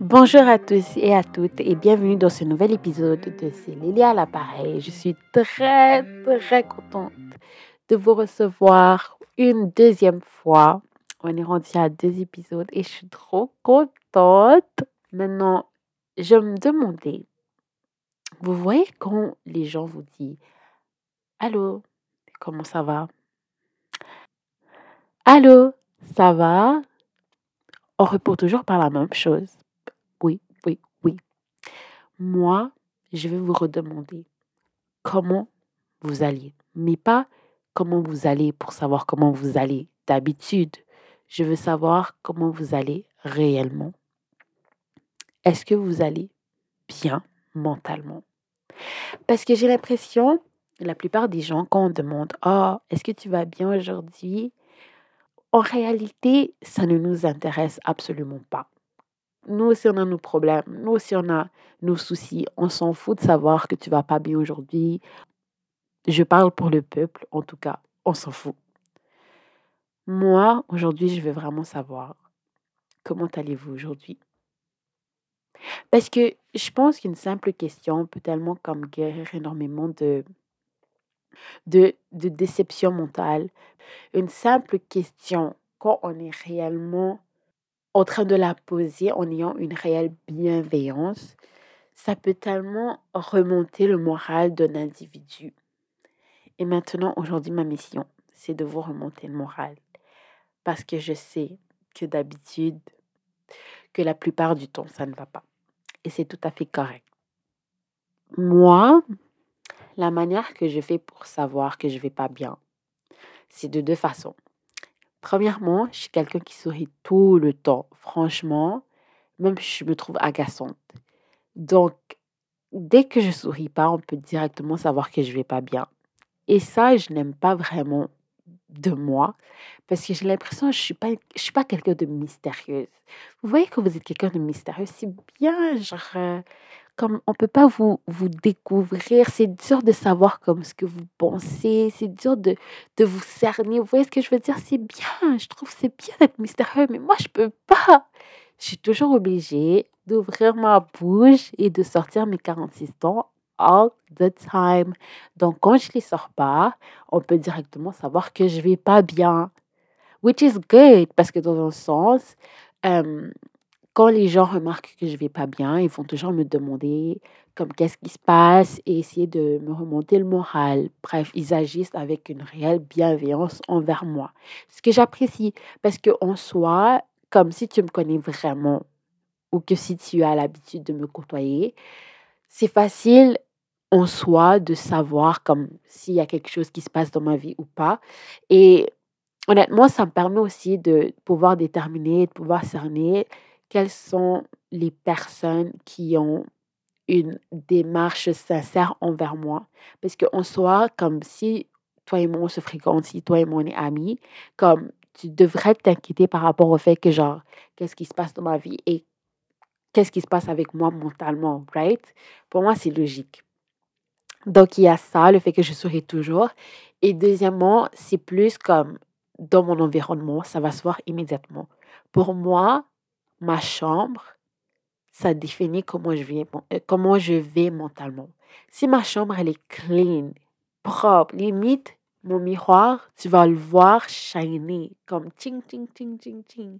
Bonjour à tous et à toutes et bienvenue dans ce nouvel épisode de C'est Lélia à l'appareil. Je suis très très contente de vous recevoir une deuxième fois. On est rendu à deux épisodes et je suis trop contente. Maintenant, je me demandais, vous voyez quand les gens vous disent Allô, comment ça va? Allô, ça va? On répond toujours par la même chose. Oui, oui, oui. Moi, je vais vous redemander comment vous allez, mais pas comment vous allez pour savoir comment vous allez d'habitude. Je veux savoir comment vous allez réellement. Est-ce que vous allez bien mentalement? Parce que j'ai l'impression, la plupart des gens, quand on demande Oh, est-ce que tu vas bien aujourd'hui? En réalité, ça ne nous intéresse absolument pas. Nous aussi, on a nos problèmes. Nous aussi, on a nos soucis. On s'en fout de savoir que tu vas pas bien aujourd'hui. Je parle pour le peuple, en tout cas. On s'en fout. Moi, aujourd'hui, je veux vraiment savoir comment allez-vous aujourd'hui? Parce que je pense qu'une simple question peut tellement comme guérir énormément de, de, de déception mentale. Une simple question, quand on est réellement en train de la poser en ayant une réelle bienveillance, ça peut tellement remonter le moral d'un individu. Et maintenant, aujourd'hui, ma mission, c'est de vous remonter le moral. Parce que je sais que d'habitude, que la plupart du temps, ça ne va pas. Et c'est tout à fait correct. Moi, la manière que je fais pour savoir que je vais pas bien, c'est de deux façons. Premièrement, je suis quelqu'un qui sourit tout le temps. Franchement, même je me trouve agaçante. Donc, dès que je souris pas, on peut directement savoir que je vais pas bien. Et ça, je n'aime pas vraiment de moi parce que j'ai l'impression que je suis pas je suis pas quelqu'un de mystérieuse. Vous voyez que vous êtes quelqu'un de mystérieux, c'est bien genre euh, comme on peut pas vous vous découvrir, c'est dur de savoir comme ce que vous pensez, c'est dur de de vous cerner. Vous voyez ce que je veux dire? C'est bien, je trouve c'est bien d'être mystérieux, mais moi je peux pas. Je suis toujours obligée d'ouvrir ma bouche et de sortir mes 46 ans all the time. Donc, quand je les sors pas, on peut directement savoir que je vais pas bien. Which is good, parce que dans un sens, euh, quand les gens remarquent que je vais pas bien, ils vont toujours me demander comme qu'est-ce qui se passe et essayer de me remonter le moral. Bref, ils agissent avec une réelle bienveillance envers moi. Ce que j'apprécie, parce que en soi, comme si tu me connais vraiment ou que si tu as l'habitude de me côtoyer, c'est facile en soi de savoir comme s'il y a quelque chose qui se passe dans ma vie ou pas. Et honnêtement, ça me permet aussi de pouvoir déterminer, de pouvoir cerner quelles sont les personnes qui ont une démarche sincère envers moi? Parce qu'en soi, comme si toi et moi on se fréquente, si toi et moi on est amis, comme tu devrais t'inquiéter par rapport au fait que genre, qu'est-ce qui se passe dans ma vie et qu'est-ce qui se passe avec moi mentalement, right? Pour moi, c'est logique. Donc, il y a ça, le fait que je souris toujours. Et deuxièmement, c'est plus comme dans mon environnement, ça va se voir immédiatement. Pour moi, ma chambre, ça définit comment je vais, euh, comment je vais mentalement. Si ma chambre, elle est clean, propre, limite, mon miroir, tu vas le voir shiner comme ting, ting, ting, ting, ting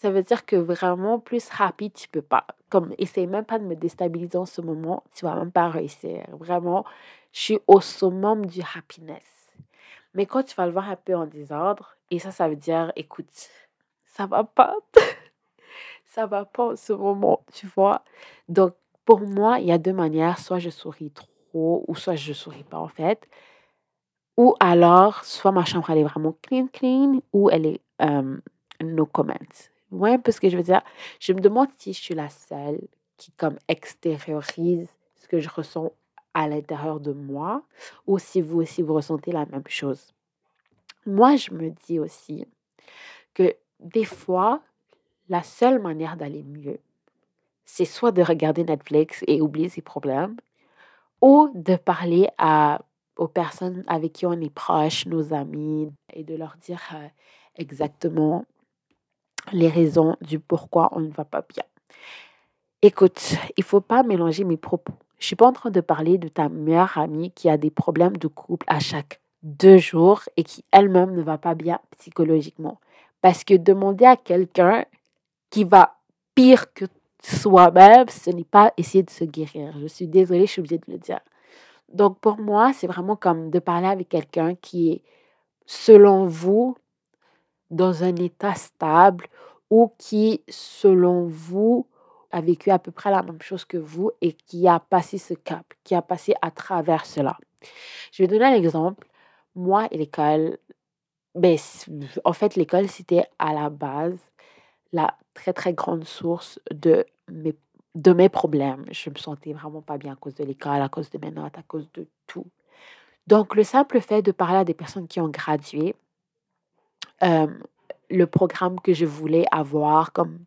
ça veut dire que vraiment, plus happy, tu peux pas. Comme, essaye même pas de me déstabiliser en ce moment, tu vas même pas réussir. Vraiment, je suis au summum du happiness. Mais quand tu vas le voir un peu en désordre, et ça, ça veut dire, écoute, ça va pas. ça va pas en ce moment, tu vois? Donc, pour moi, il y a deux manières. Soit je souris trop, ou soit je souris pas, en fait. Ou alors, soit ma chambre, elle est vraiment clean, clean, ou elle est euh, no comments. Ouais, parce que je veux dire, je me demande si je suis la seule qui comme extériorise ce que je ressens à l'intérieur de moi ou si vous aussi vous ressentez la même chose. Moi, je me dis aussi que des fois, la seule manière d'aller mieux, c'est soit de regarder Netflix et oublier ses problèmes ou de parler à, aux personnes avec qui on est proche, nos amis, et de leur dire euh, exactement les raisons du pourquoi on ne va pas bien. Écoute, il faut pas mélanger mes propos. Je suis pas en train de parler de ta meilleure amie qui a des problèmes de couple à chaque deux jours et qui elle-même ne va pas bien psychologiquement. Parce que demander à quelqu'un qui va pire que soi-même, ce n'est pas essayer de se guérir. Je suis désolée, je suis obligée de le dire. Donc pour moi, c'est vraiment comme de parler avec quelqu'un qui est, selon vous, dans un état stable ou qui, selon vous, a vécu à peu près la même chose que vous et qui a passé ce cap, qui a passé à travers cela. Je vais donner un exemple. Moi et l'école, ben, en fait, l'école, c'était à la base la très, très grande source de mes, de mes problèmes. Je me sentais vraiment pas bien à cause de l'école, à cause de mes notes, à cause de tout. Donc, le simple fait de parler à des personnes qui ont gradué, le programme que je voulais avoir, comme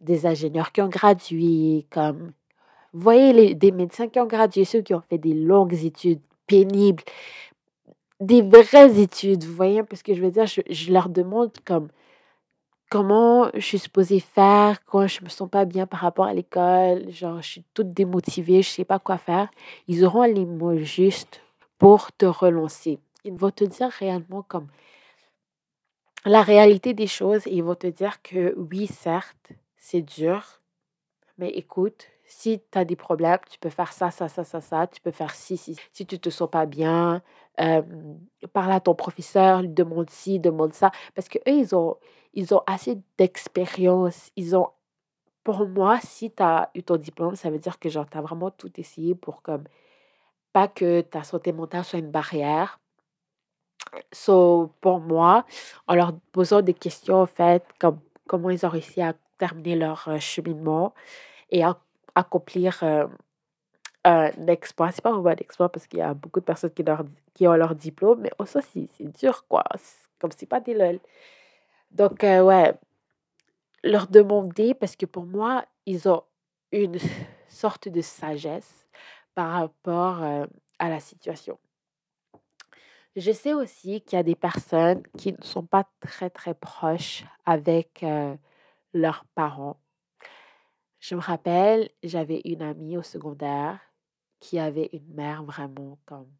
des ingénieurs qui ont gradué, comme, vous voyez, des médecins qui ont gradué, ceux qui ont fait des longues études pénibles, des vraies études, vous voyez, parce que je veux dire, je leur demande comme comment je suis supposée faire quand je me sens pas bien par rapport à l'école, genre je suis toute démotivée, je sais pas quoi faire. Ils auront les mots justes pour te relancer. Ils vont te dire réellement comme la réalité des choses et ils vont te dire que oui, certes, c'est dur, mais écoute, si tu as des problèmes, tu peux faire ça, ça, ça, ça, ça, tu peux faire ci, si, si tu te sens pas bien, parle à ton professeur, lui demande ci, demande ça, parce que eux, ils ont, ils ont assez d'expérience, ils ont, pour moi, si tu as eu ton diplôme, ça veut dire que genre, tu as vraiment tout essayé pour comme, pas que ta santé mentale soit une barrière, So, pour moi, en leur posant des questions, en fait, comme comment ils ont réussi à terminer leur cheminement et à accomplir un exploit. C'est pas vraiment un exploit parce qu'il y a beaucoup de personnes qui, leur, qui ont leur diplôme, mais aussi, c'est dur, quoi. Comme c'est pas des lol. Donc, euh, ouais, leur demander, parce que pour moi, ils ont une sorte de sagesse par rapport à la situation. Je sais aussi qu'il y a des personnes qui ne sont pas très, très proches avec leurs parents. Je me rappelle, j'avais une amie au secondaire qui avait une mère vraiment comme,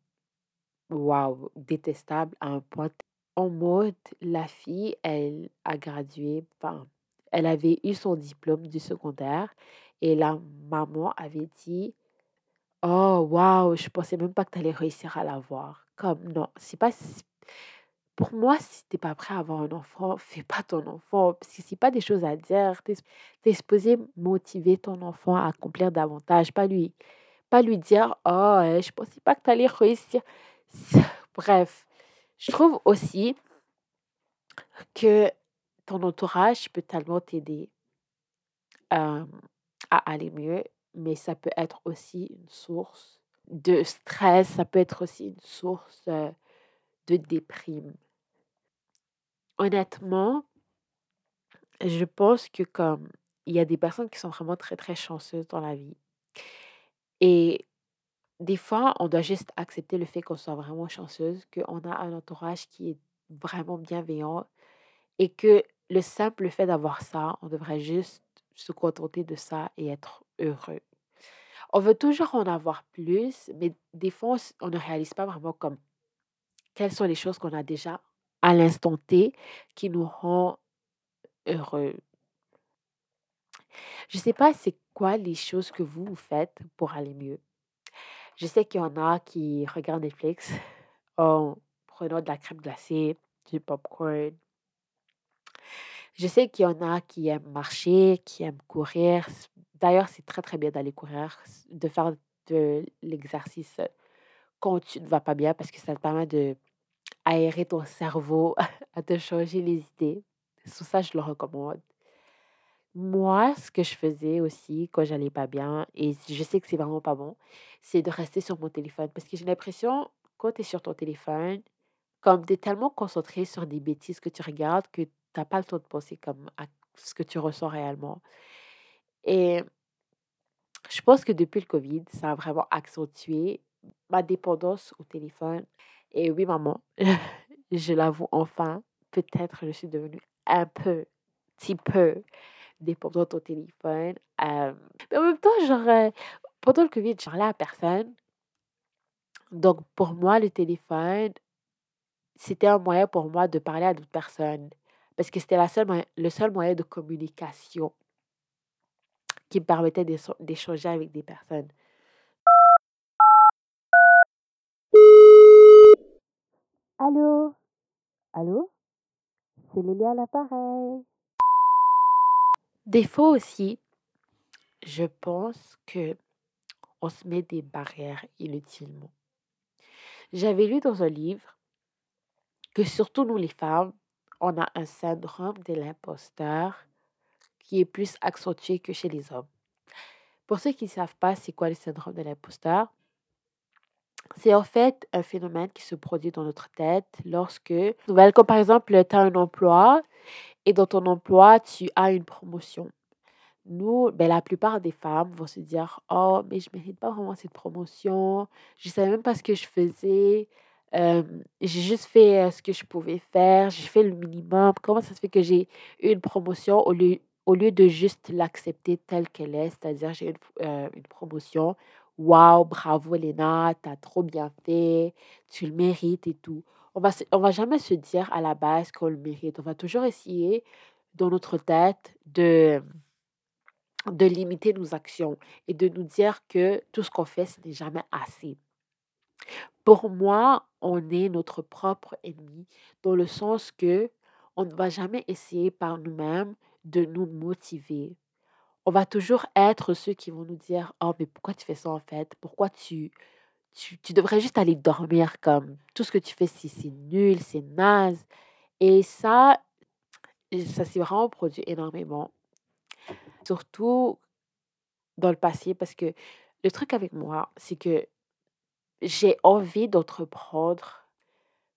waouh, détestable à un point. En mode, la fille, elle a gradué, enfin, elle avait eu son diplôme du secondaire et la maman avait dit, oh, waouh, je pensais même pas que tu allais réussir à l'avoir. Comme non, c'est pas pour moi, si t'es pas prêt à avoir un enfant, fais pas ton enfant. Parce que c'est pas des choses à dire. Tu es, supposé motiver ton enfant à accomplir davantage. Pas lui, pas lui dire Oh, je pensais pas que tu allais réussir. Bref, je trouve aussi que ton entourage peut tellement t'aider à aller mieux, mais ça peut être aussi une source de stress, ça peut être aussi une source de déprime. Honnêtement, je pense que comme il y a des personnes qui sont vraiment très, très chanceuses dans la vie. Et des fois, on doit juste accepter le fait qu'on soit vraiment chanceuse, qu'on a un entourage qui est vraiment bienveillant et que le simple fait d'avoir ça, on devrait juste se contenter de ça et être heureux. On veut toujours en avoir plus, mais des fois, on ne réalise pas vraiment comme quelles sont les choses qu'on a déjà à l'instant T qui nous rend heureux. Je ne sais pas c'est quoi les choses que vous, faites pour aller mieux? Je sais qu'il y en a qui regardent Netflix en prenant de la crème glacée, du popcorn. Je sais qu'il y en a qui aiment marcher, qui aiment courir. D'ailleurs, c'est très, très bien d'aller courir, de faire de l'exercice quand tu ne vas pas bien parce que ça te permet de aérer ton cerveau, à te changer les idées. Sur ça, je le recommande. Moi, ce que je faisais aussi quand j'allais pas bien, et je sais que c'est vraiment pas bon, c'est de rester sur mon téléphone. Parce que j'ai l'impression, quand tu es sur ton téléphone, comme tu es tellement concentré sur des bêtises que tu regardes que tu n'as pas le temps de penser comme à ce que tu ressens réellement. Et je pense que depuis le COVID, ça a vraiment accentué ma dépendance au téléphone. Et oui, maman, je l'avoue enfin, peut-être je suis devenue un peu petit peu dépendant de ton téléphone. Mais en même temps, genre, pendant le Covid, je parlais à personne. Donc, pour moi, le téléphone, c'était un moyen pour moi de parler à d'autres personnes. Parce que c'était le seul moyen de communication qui me permettait d'échanger avec des personnes. Allô? Allô? C'est Lélie à l'appareil. Fois aussi, je pense que on se met des barrières inutilement. J'avais lu dans un livre que surtout nous les femmes, on a un syndrome de l'imposteur qui est plus accentué que chez les hommes. Pour ceux qui ne savent pas c'est quoi le syndrome de l'imposteur, c'est en fait un phénomène qui se produit dans notre tête lorsque, par exemple, tu as un emploi et dans ton emploi, tu as une promotion. Nous, ben, la plupart des femmes vont se dire Oh, mais je ne mérite pas vraiment cette promotion. Je ne savais même pas ce que je faisais. j'ai juste fait ce que je pouvais faire. J'ai fait le minimum. Comment ça se fait que j'ai eu une promotion au lieu, au lieu de juste l'accepter telle qu'elle est, c'est-à-dire j'ai une, une promotion Waouh, bravo Léna, t'as trop bien fait, tu le mérites et tout. On va, on va jamais se dire à la base qu'on le mérite. On va toujours essayer dans notre tête de, de limiter nos actions et de nous dire que tout ce qu'on fait, ce n'est jamais assez. Pour moi, on est notre propre ennemi dans le sens que on ne va jamais essayer par nous-mêmes de nous motiver on va toujours être ceux qui vont nous dire Oh, mais pourquoi tu fais ça en fait? Pourquoi tu, tu, devrais juste aller dormir comme tout ce que tu fais, c'est nul, c'est naze. Et ça, ça s'est vraiment produit énormément. Surtout dans le passé, parce que le truc avec moi, c'est que j'ai envie d'entreprendre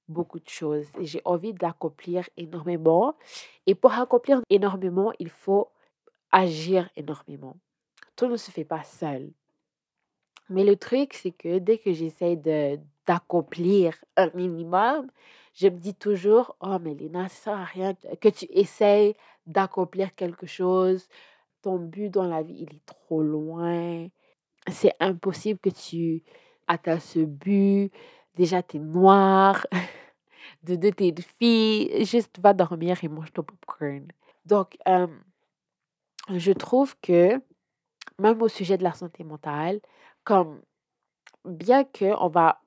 beaucoup de choses j'ai envie d'accomplir énormément. Et pour accomplir énormément, il faut agir énormément. Tout ne se fait pas seul. Mais le truc, c'est que dès que j'essaie d'accomplir un minimum, je me dis toujours, oh, mais Léna, ça sert à rien que tu essayes d'accomplir quelque chose. Ton but dans la vie, il est trop loin. C'est impossible que tu atteignes ce but. Déjà, tu es noir. De deux, t'es une fille. Juste va dormir et mange ton popcorn. Donc, euh, je trouve que, même au sujet de la santé mentale, comme bien qu'on va,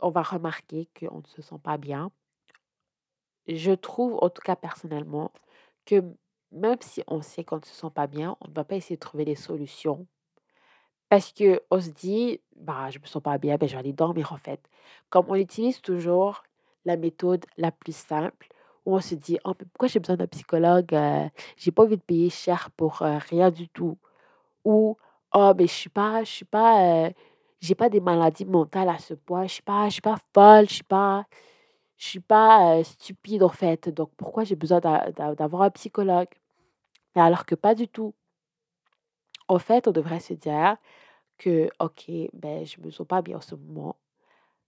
on va remarquer qu'on ne se sent pas bien, je trouve, en tout cas personnellement, que même si on sait qu'on ne se sent pas bien, on ne va pas essayer de trouver des solutions. Parce qu'on se dit, bah, je me sens pas bien, ben, je vais aller dormir en fait. Comme on utilise toujours la méthode la plus simple, on se dit: «Oh, pourquoi j'ai besoin d'un psychologue? Euh, j'ai pas envie de payer cher pour, euh, rien du tout». Ou: «Oh, mais je suis pas je suis pas, euh, j'ai pas des maladies mentales à ce point. Je suis pas je suis pas folle, je suis pas je suis pas, stupide, en fait. Donc pourquoi j'ai besoin d'avoir un psychologue?» Mais alors que pas du tout. En fait, on devrait se dire que: «OK, ben, je me sens pas bien en ce moment.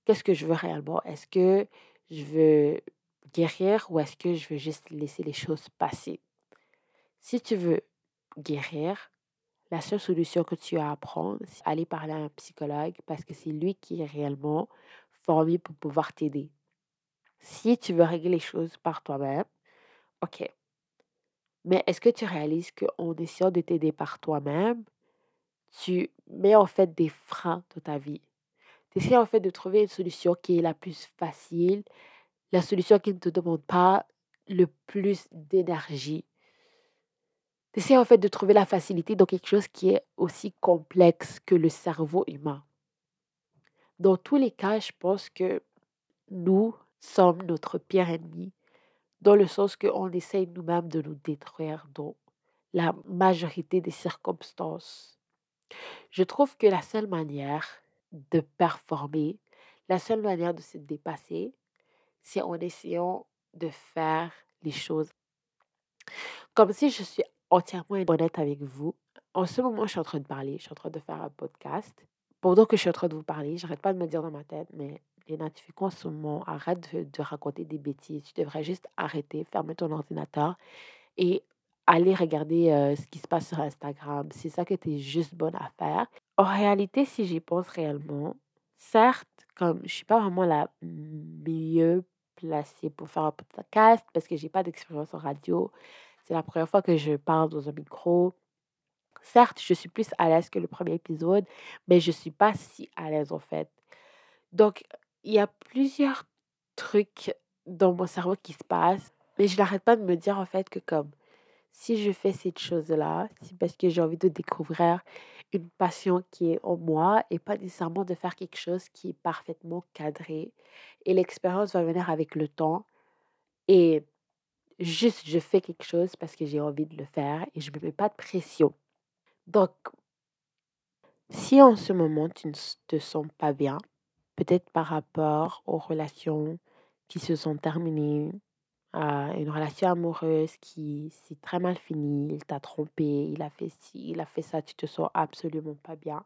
Qu'est-ce que je veux réellement? Est-ce que je veux guérir ou est-ce que je veux juste laisser les choses passer? Si tu veux guérir, la seule solution que tu as à prendre, c'est aller parler à un psychologue parce que c'est lui qui est réellement formé pour pouvoir t'aider. Si tu veux régler les choses par toi-même, OK. Mais est-ce que tu réalises qu'en essayant de t'aider par toi-même, tu mets en fait des freins dans ta vie? Tu essaies en fait de trouver une solution qui est la plus facile, la solution qui ne te demande pas le plus d'énergie. Essaie en fait de trouver la facilité dans quelque chose qui est aussi complexe que le cerveau humain. Dans tous les cas, je pense que nous sommes notre pire ennemi, dans le sens qu'on essaye nous-mêmes de nous détruire dans la majorité des circonstances. Je trouve que la seule manière de performer, la seule manière de se dépasser, c'est en essayant de faire les choses comme si je suis entièrement honnête avec vous. En ce moment, je suis en train de parler, je suis en train de faire un podcast. Pendant que je suis en train de vous parler, j'arrête pas de me dire dans ma tête, mais Léna, tu fais quoi en ce moment? Arrête de, raconter des bêtises. Tu devrais juste arrêter, fermer ton ordinateur et aller regarder euh, ce qui se passe sur Instagram. C'est ça que tu es juste bonne à faire. En réalité, si j'y pense réellement, certes, comme je suis pas vraiment la mieux placée pour faire un podcast parce que j'ai pas d'expérience en radio. C'est la première fois que je parle dans un micro. Certes, je suis plus à l'aise que le premier épisode, mais je suis pas si à l'aise en fait. Donc, il y a plusieurs trucs dans mon cerveau qui se passent, mais je n'arrête pas de me dire en fait que comme si je fais cette chose-là, c'est parce que j'ai envie de découvrir une passion qui est en moi et pas nécessairement de faire quelque chose qui est parfaitement cadré. Et l'expérience va venir avec le temps. Et juste, je fais quelque chose parce que j'ai envie de le faire et je ne me mets pas de pression. Donc, si en ce moment tu ne te sens pas bien, peut-être par rapport aux relations qui se sont terminées, une relation amoureuse qui s'est très mal finie, il t'a trompé, il a fait ci, il a fait ça, tu te sens absolument pas bien.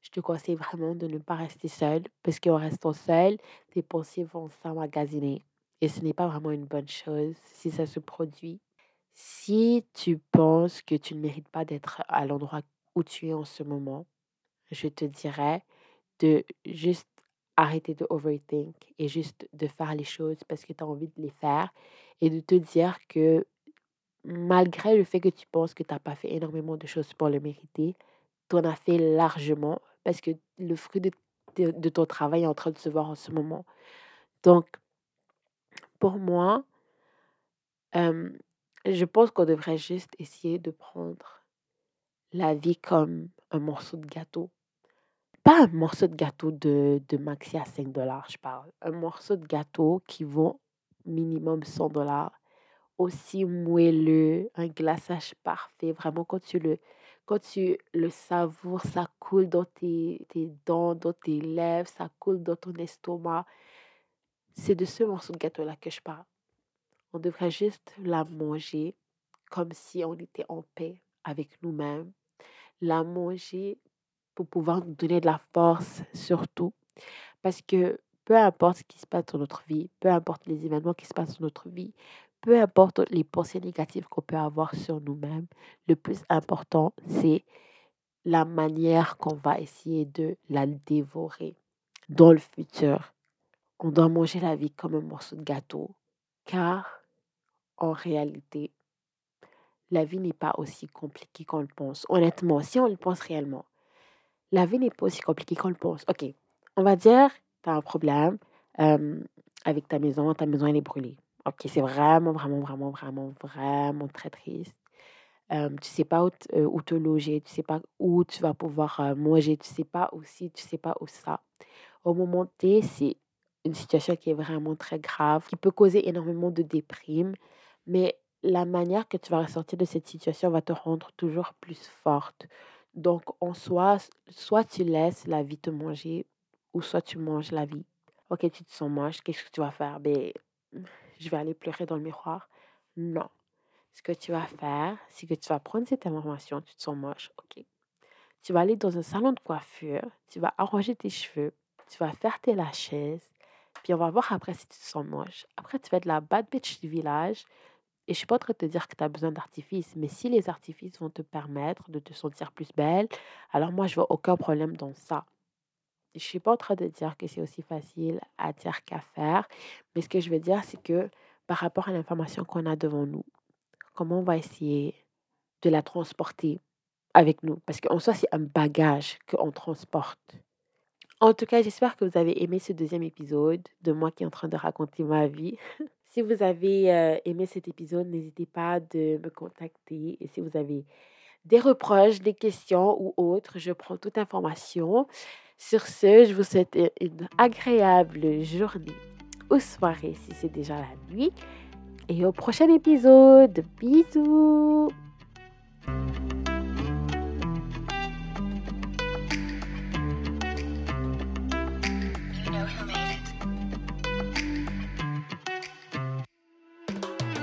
Je te conseille vraiment de ne pas rester seul parce qu'en restant seul, tes pensées vont s'emmagasiner et ce n'est pas vraiment une bonne chose si ça se produit. Si tu penses que tu ne mérites pas d'être à l'endroit où tu es en ce moment, je te dirais de juste arrêter de overthink et juste de faire les choses parce que tu as envie de les faire et de te dire que malgré le fait que tu penses que tu n'as pas fait énormément de choses pour le mériter, tu en as fait largement parce que le fruit de, de, ton travail est en train de se voir en ce moment. Donc, pour moi, je pense qu'on devrait juste essayer de prendre la vie comme un morceau de gâteau pas un morceau de gâteau de, de maxi à 5 dollars, je parle. Un morceau de gâteau qui vaut minimum 100 dollars. Aussi moelleux, un glaçage parfait. Vraiment, quand tu le, quand tu le savoures, ça coule dans tes, tes dents, dans tes lèvres, ça coule dans ton estomac. C'est de ce morceau de gâteau-là que je parle. On devrait juste la manger comme si on était en paix avec nous-mêmes. La manger pour pouvoir nous donner de la force surtout. Parce que peu importe ce qui se passe dans notre vie, peu importe les événements qui se passent dans notre vie, peu importe les pensées négatives qu'on peut avoir sur nous-mêmes, le plus important, c'est la manière qu'on va essayer de la dévorer dans le futur. On doit manger la vie comme un morceau de gâteau, car en réalité, la vie n'est pas aussi compliquée qu'on le pense. Honnêtement, si on le pense réellement, la vie n'est pas aussi compliquée qu'on le pense. OK, on va dire, tu as un problème avec ta maison, ta maison elle est brûlée. OK, c'est vraiment, vraiment, vraiment, vraiment, vraiment très triste. Euh, tu sais pas où, où, te loger, tu sais pas où tu vas pouvoir manger, tu sais pas aussi, tu sais pas où ça. Au moment T, c'est une situation qui est vraiment très grave, qui peut causer énormément de déprime, mais la manière que tu vas ressortir de cette situation va te rendre toujours plus forte. Donc, en soi, soit tu laisses la vie te manger ou soit tu manges la vie. Ok, tu te sens moche, qu'est-ce que tu vas faire? Ben, je vais aller pleurer dans le miroir. Non. Ce que tu vas faire, c'est que tu vas prendre cette information, tu te sens moche, ok. Tu vas aller dans un salon de coiffure, tu vas arranger tes cheveux, tu vas faire tes lashes, puis on va voir après si tu te sens moche. Après, tu vas être la bad bitch du village, et je suis pas en train de te dire que tu as besoin d'artifices, mais si les artifices vont te permettre de te sentir plus belle, alors moi, je vois aucun problème dans ça. Je suis pas en train de dire que c'est aussi facile à dire qu'à faire, mais ce que je veux dire, c'est que par rapport à l'information qu'on a devant nous, comment on va essayer de la transporter avec nous? Parce qu'en soi, c'est un bagage qu'on transporte. En tout cas, j'espère que vous avez aimé ce deuxième épisode de moi qui est en train de raconter ma vie. Si vous avez aimé cet épisode, n'hésitez pas de me contacter. Et si vous avez des reproches, des questions ou autres, je prends toute information. Sur ce, je vous souhaite une agréable journée ou soirée si c'est déjà la nuit. Et au prochain épisode. Bisous